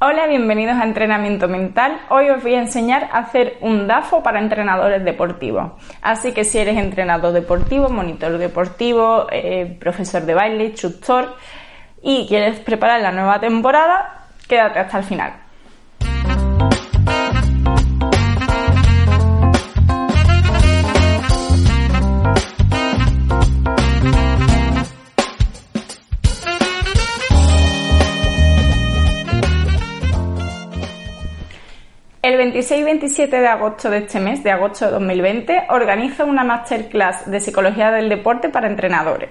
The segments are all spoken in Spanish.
Hola, bienvenidos a Entrenamiento Mental. Hoy os voy a enseñar a hacer un DAFO para entrenadores deportivos. Así que si eres entrenador deportivo, monitor deportivo, eh, profesor de baile, instructor y quieres preparar la nueva temporada, quédate hasta el final. 26 y 27 de agosto de este mes, de agosto de 2020, organizo una masterclass de psicología del deporte para entrenadores.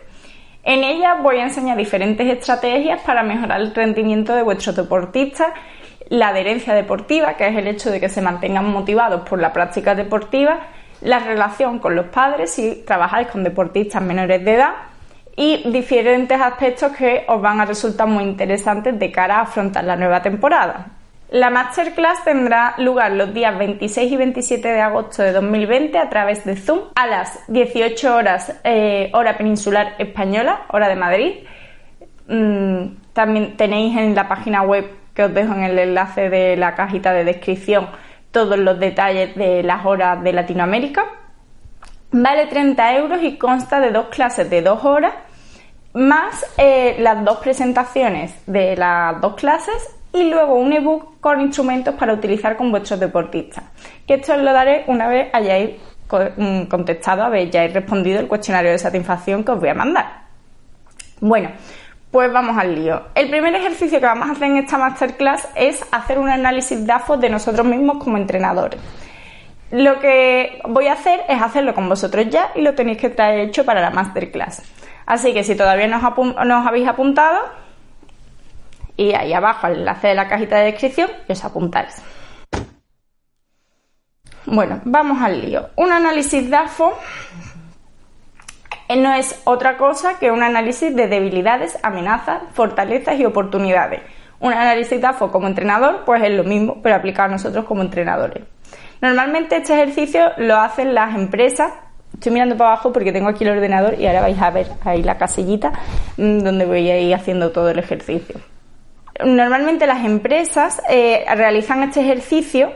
En ella voy a enseñar diferentes estrategias para mejorar el rendimiento de vuestros deportistas, la adherencia deportiva, que es el hecho de que se mantengan motivados por la práctica deportiva, la relación con los padres si trabajáis con deportistas menores de edad y diferentes aspectos que os van a resultar muy interesantes de cara a afrontar la nueva temporada. La masterclass tendrá lugar los días 26 y 27 de agosto de 2020 a través de Zoom a las 18 horas eh, hora peninsular española, hora de Madrid. Mm, también tenéis en la página web que os dejo en el enlace de la cajita de descripción todos los detalles de las horas de Latinoamérica. Vale 30 euros y consta de dos clases de dos horas más eh, las dos presentaciones de las dos clases y luego un ebook con instrumentos para utilizar con vuestros deportistas. Que esto os lo daré una vez hayáis mm, contestado, habéis respondido el cuestionario de satisfacción que os voy a mandar. Bueno, pues vamos al lío. El primer ejercicio que vamos a hacer en esta masterclass es hacer un análisis DAFO de nosotros mismos como entrenadores. Lo que voy a hacer es hacerlo con vosotros ya y lo tenéis que traer hecho para la masterclass. Así que si todavía no os habéis apuntado, y ahí abajo al enlace de la cajita de descripción y os apuntáis. Bueno, vamos al lío. Un análisis DAFO no es otra cosa que un análisis de debilidades, amenazas, fortalezas y oportunidades. Un análisis DAFO como entrenador, pues es lo mismo, pero aplicado a nosotros como entrenadores. Normalmente este ejercicio lo hacen las empresas. Estoy mirando para abajo porque tengo aquí el ordenador y ahora vais a ver ahí la casillita mm, donde voy a ir haciendo todo el ejercicio normalmente las empresas eh, realizan este ejercicio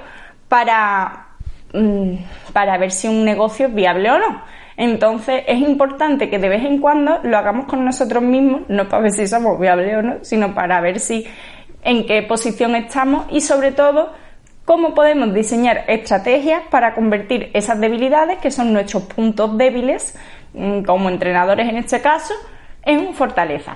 para, mm, para ver si un negocio es viable o no. Entonces es importante que de vez en cuando lo hagamos con nosotros mismos, no para ver si somos viables o no, sino para ver si en qué posición estamos y sobre todo cómo podemos diseñar estrategias para convertir esas debilidades, que son nuestros puntos débiles, mm, como entrenadores en este caso, en fortaleza.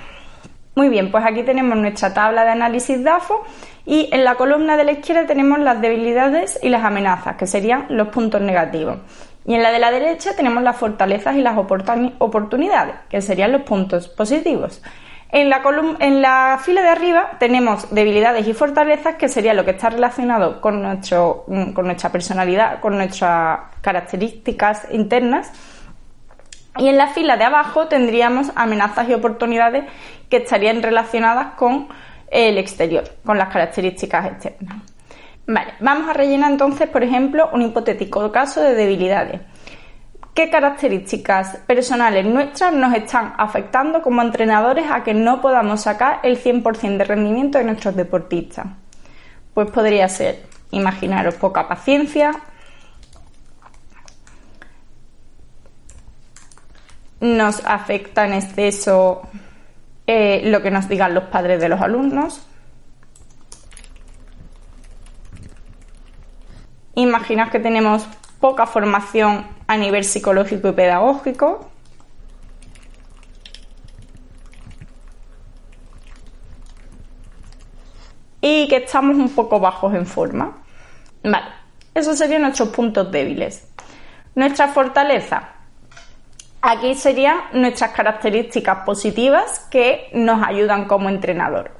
Muy bien, pues aquí tenemos nuestra tabla de análisis DAFO y en la columna de la izquierda tenemos las debilidades y las amenazas, que serían los puntos negativos. Y en la de la derecha tenemos las fortalezas y las oportunidades, que serían los puntos positivos. En la, fila de arriba tenemos debilidades y fortalezas, que sería lo que está relacionado con, nuestro, con nuestra personalidad, con nuestras características internas y en la fila de abajo tendríamos amenazas y oportunidades que estarían relacionadas con el exterior, con las características externas. Vale, vamos a rellenar entonces, por ejemplo, un hipotético caso de debilidades. ¿Qué características personales nuestras nos están afectando como entrenadores a que no podamos sacar el 100% de rendimiento de nuestros deportistas? Pues podría ser, imaginaros, poca paciencia, nos afecta en exceso eh, lo que nos digan los padres de los alumnos. Imaginaos que tenemos poca formación a nivel psicológico y pedagógico. Y que estamos un poco bajos en forma. Vale, esos serían nuestros puntos débiles. Nuestra fortaleza, Aquí serían nuestras características positivas que nos ayudan como entrenador.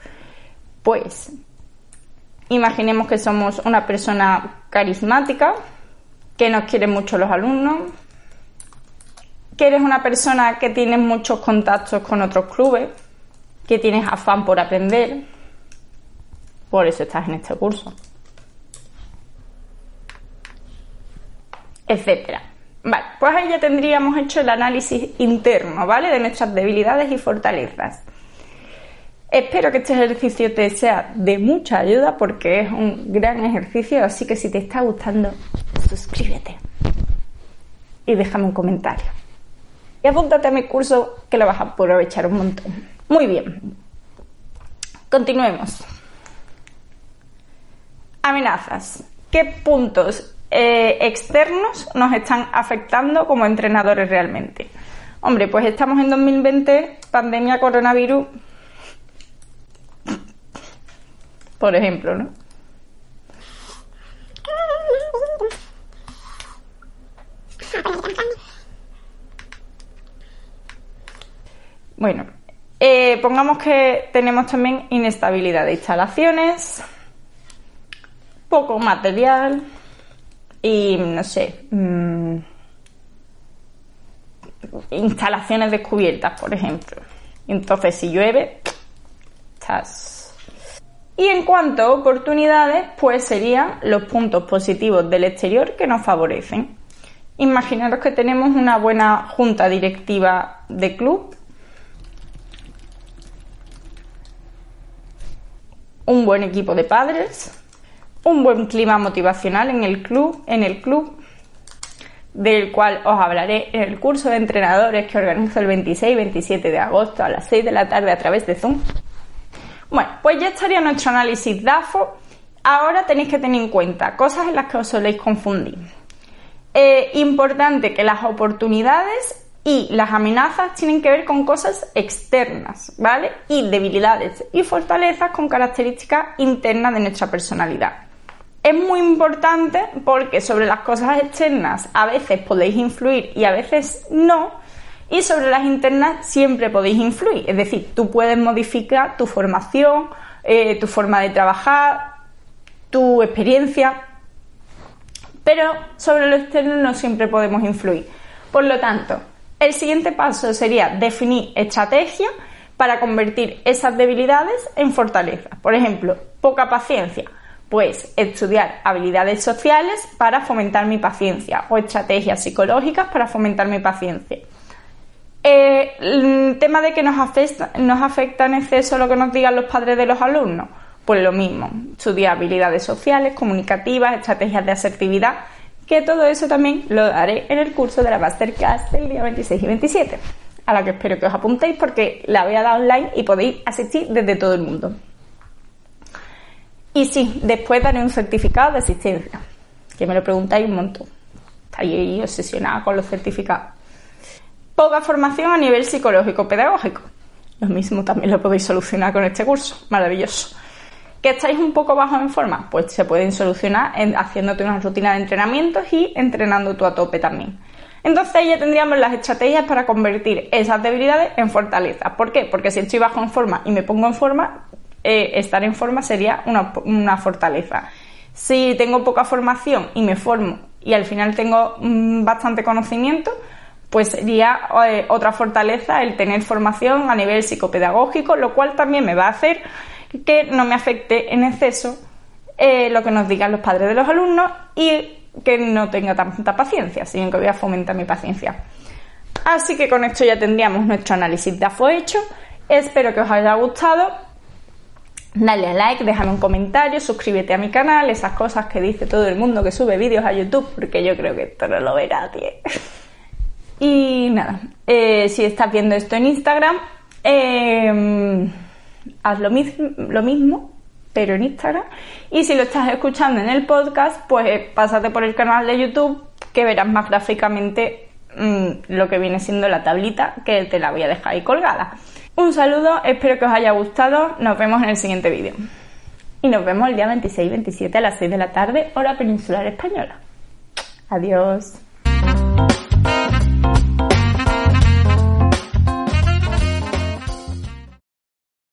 Pues imaginemos que somos una persona carismática, que nos quieren mucho los alumnos, que eres una persona que tienes muchos contactos con otros clubes, que tienes afán por aprender, por eso estás en este curso, etcétera. Vale, pues ahí ya tendríamos hecho el análisis interno, ¿vale? De nuestras debilidades y fortalezas. Espero que este ejercicio te sea de mucha ayuda porque es un gran ejercicio, así que si te está gustando, suscríbete y déjame un comentario. Y apúntate a mi curso que lo vas a aprovechar un montón. Muy bien. Continuemos. Amenazas. ¿Qué puntos eh, externos nos están afectando como entrenadores realmente? Hombre, pues estamos en 2020, pandemia coronavirus, por ejemplo, ¿no? Bueno, eh, pongamos que tenemos también inestabilidad de instalaciones, poco material y, no sé, mm, instalaciones descubiertas, por ejemplo. Entonces, si llueve, estás... Y en cuanto a oportunidades, pues serían los puntos positivos del exterior que nos favorecen. Imaginaros que tenemos una buena junta directiva de club un buen equipo de padres, un buen clima motivacional en el club, en el club del cual os hablaré en el curso de entrenadores que organizo el 26 y 27 de agosto a las 6 de la tarde a través de Zoom. Bueno, pues ya estaría nuestro análisis DAFO. Ahora tenéis que tener en cuenta cosas en las que os soléis confundir. Eh, importante que las oportunidades y las amenazas tienen que ver con cosas externas, ¿vale? Y debilidades y fortalezas con características internas de nuestra personalidad. Es muy importante porque sobre las cosas externas a veces podéis influir y a veces no, y sobre las internas siempre podéis influir. Es decir, tú puedes modificar tu formación, eh, tu forma de trabajar, tu experiencia, pero sobre lo externo no siempre podemos influir. Por lo tanto, el siguiente paso sería definir estrategia para convertir esas debilidades en fortalezas. Por ejemplo, poca paciencia. Pues estudiar habilidades sociales para fomentar mi paciencia o estrategias psicológicas para fomentar mi paciencia. Eh, el tema de que nos afecta, nos afecta en exceso lo que nos digan los padres de los alumnos. Pues lo mismo, estudiar habilidades sociales, comunicativas, estrategias de asertividad que todo eso también lo daré en el curso de la Masterclass del día 26 y 27, a la que espero que os apuntéis porque la voy a dar online y podéis asistir desde todo el mundo. Y sí, después daré un certificado de asistencia, que me lo preguntáis un montón. Estáis obsesionada con los certificados. Poca formación a nivel psicológico-pedagógico. Lo mismo también lo podéis solucionar con este curso. Maravilloso. ¿Que estáis un poco bajos en forma? Pues se pueden solucionar haciéndote una rutina de entrenamientos y entrenando tú a tope también. Entonces ya tendríamos las estrategias para convertir esas debilidades en fortalezas. ¿Por qué? Porque si estoy bajo en forma y me pongo en forma, eh, estar en forma sería una, fortaleza. Si tengo poca formación y me formo y al final tengo mm, bastante conocimiento, pues sería eh, otra fortaleza el tener formación a nivel psicopedagógico, lo cual también me va a hacer que no me afecte en exceso eh, lo que nos digan los padres de los alumnos y que no tenga tanta paciencia, sino que voy a fomentar mi paciencia. Así que con esto ya tendríamos nuestro análisis de AFO hecho. Espero que os haya gustado. Dale a like, déjame un comentario, suscríbete a mi canal, esas cosas que dice todo el mundo que sube vídeos a YouTube, porque yo creo que esto no lo ve nadie. y nada, eh, si estás viendo esto en Instagram, eh, haz lo, mismo, pero en Instagram. Y si lo estás escuchando en el podcast, pues pásate por el canal de YouTube que verás más gráficamente mm, lo que viene siendo la tablita, que te la voy a dejar ahí colgada. Un saludo, espero que os haya gustado, nos vemos en el siguiente vídeo. Y nos vemos el día 26 27 a las 6 de la tarde, hora peninsular española. Adiós.